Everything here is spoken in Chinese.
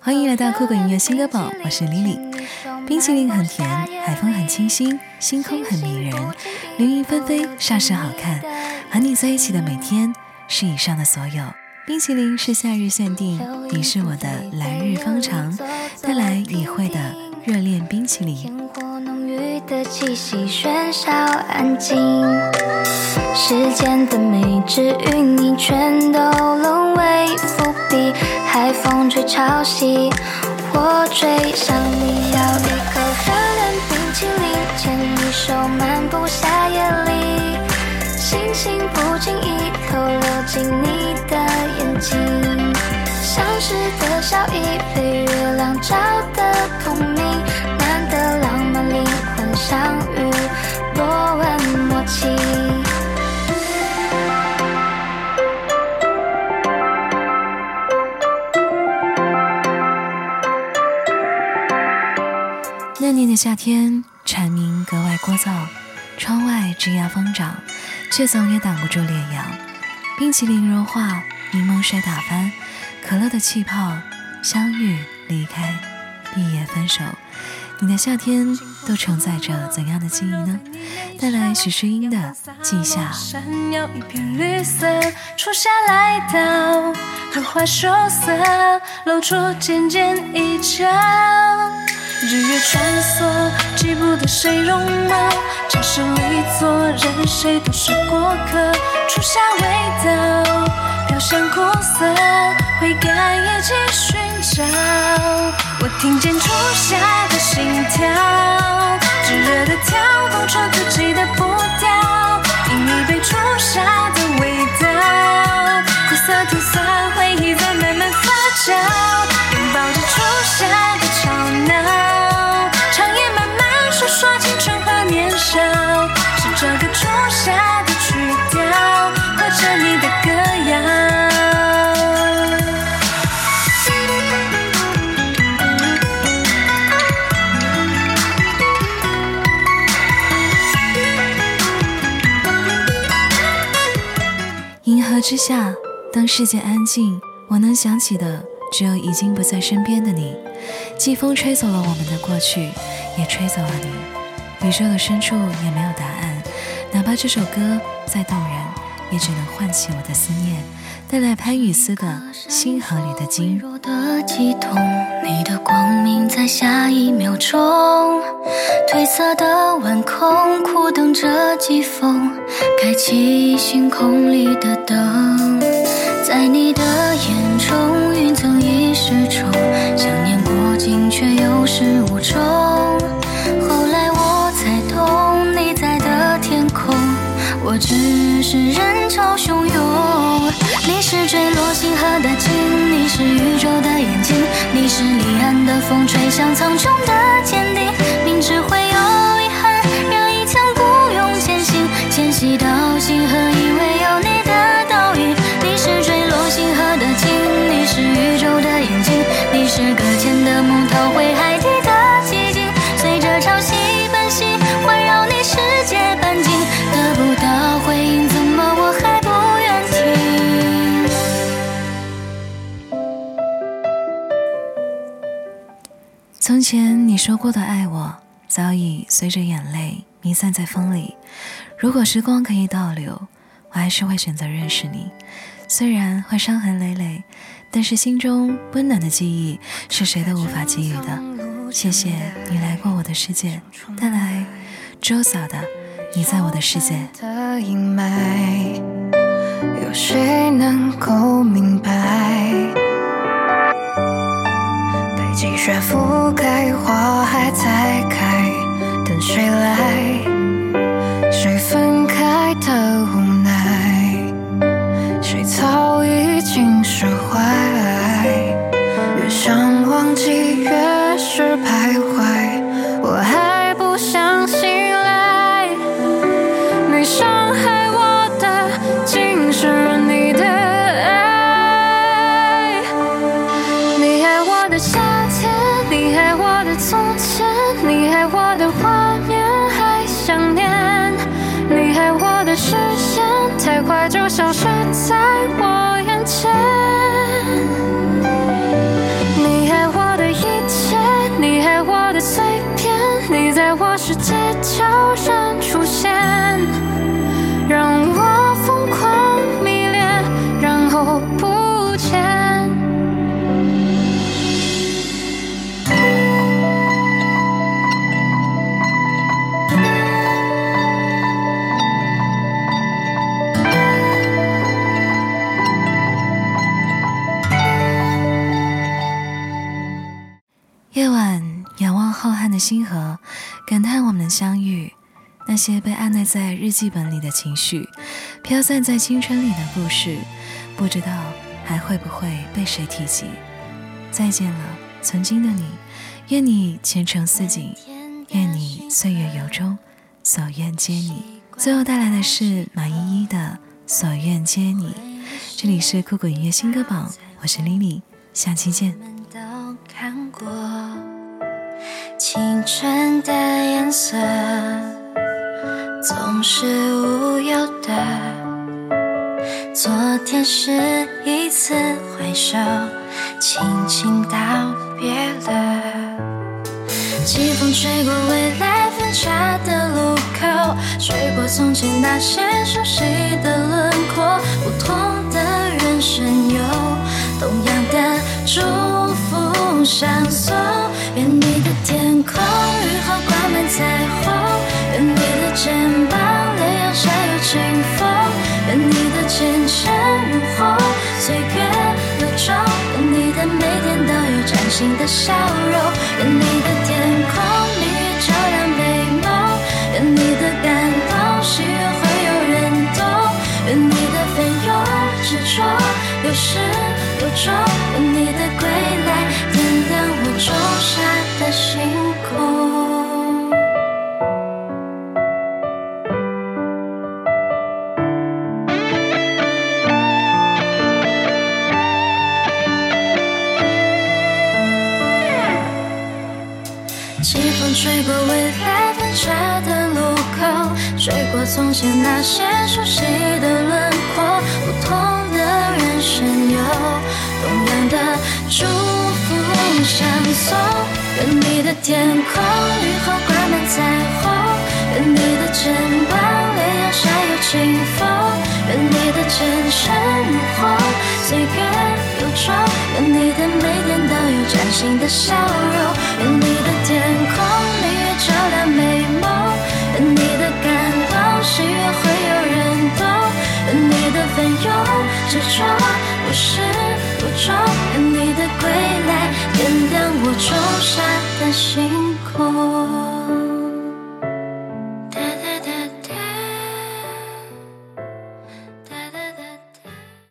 欢迎来到酷狗音乐新歌榜，我是 Lily。冰淇淋很甜，海风很清新，星空很迷人，流云纷飞，煞是好看。和你在一起的每天，是以上的所有。冰淇淋是夏日限定，你是我的来日方长。带来已会的热恋冰淇淋。烟火浓郁的气息，喧嚣安静。世间的美之与你，全都沦为伏。海风吹潮汐，我追上你，咬一口热恋冰淇淋，牵你手漫步夏夜里，星星不经意偷溜进你的眼睛，相识的笑意被月亮照得那年的夏天，蝉鸣格外聒噪，窗外枝桠疯长，却总也挡不住烈阳。冰淇淋融化，柠檬水打翻，可乐的气泡，相遇、离开、毕业、分手，你的夏天都承载着怎样的记忆呢？带来许诗音的《记下》。闪耀一片绿色，初夏来到，荷花羞涩，露出尖尖一角。日月穿梭，记不得谁容貌，城市里做人，谁都是过客。初夏味道，飘香苦涩，回甘一起寻找。我听见初夏的心跳，炙热的跳动穿自之下，当世界安静，我能想起的只有已经不在身边的你。季风吹走了我们的过去，也吹走了你。宇宙的深处也没有答案，哪怕这首歌再动人，也只能唤起我的思念。带来潘雨思的《星河里的鲸》。你的光明在下一秒钟。褪色的晚空，苦等着季风，开启星空里的灯。在你的眼中，云层已失重，想念过境却有始无终。后来我才懂，你在的天空，我只是人潮汹涌。你是坠落星河的鲸，你是宇宙的眼睛，你是离岸的风吹向苍穹的坚定。说过的爱我，早已随着眼泪弥散在风里。如果时光可以倒流，我还是会选择认识你。虽然会伤痕累累，但是心中温暖的记忆是谁都无法给予的。谢谢你来过我的世界，带来周嫂的《你在我的世界》。有谁能够明白？积雪覆盖，花还在开，等谁来？快就消失在星河，感叹我们的相遇。那些被按捺在日记本里的情绪，飘散在青春里的故事，不知道还会不会被谁提及。再见了，曾经的你，愿你前程似锦，愿你岁月由衷，所愿皆你。最后带来的是马依依的《所愿皆你》。这里是酷狗音乐新歌榜，我是 Lily，下期见。看过青春的颜色，总是无忧的。昨天是一次挥手，轻轻道别了。季风吹过未来分岔的路口，吹过从前那些熟悉的轮廓。不同的人生有同样的祝福相送。空雨后挂满彩虹，愿你的肩膀烈阳下有清风，愿你的前尘如虹，岁月如钟，愿你的每天都有崭新的笑容，愿你的天空明月照亮美梦，愿你的感动喜悦会有人懂，愿你的奋勇执着有始有终，从前那些熟悉的轮廓。不同的人生有同样的祝福相送。愿你的天空雨后挂满彩虹，愿你的肩膀烈阳下有清风，愿你的前程如虹，岁月流中，愿你的每天都有崭新的笑容，是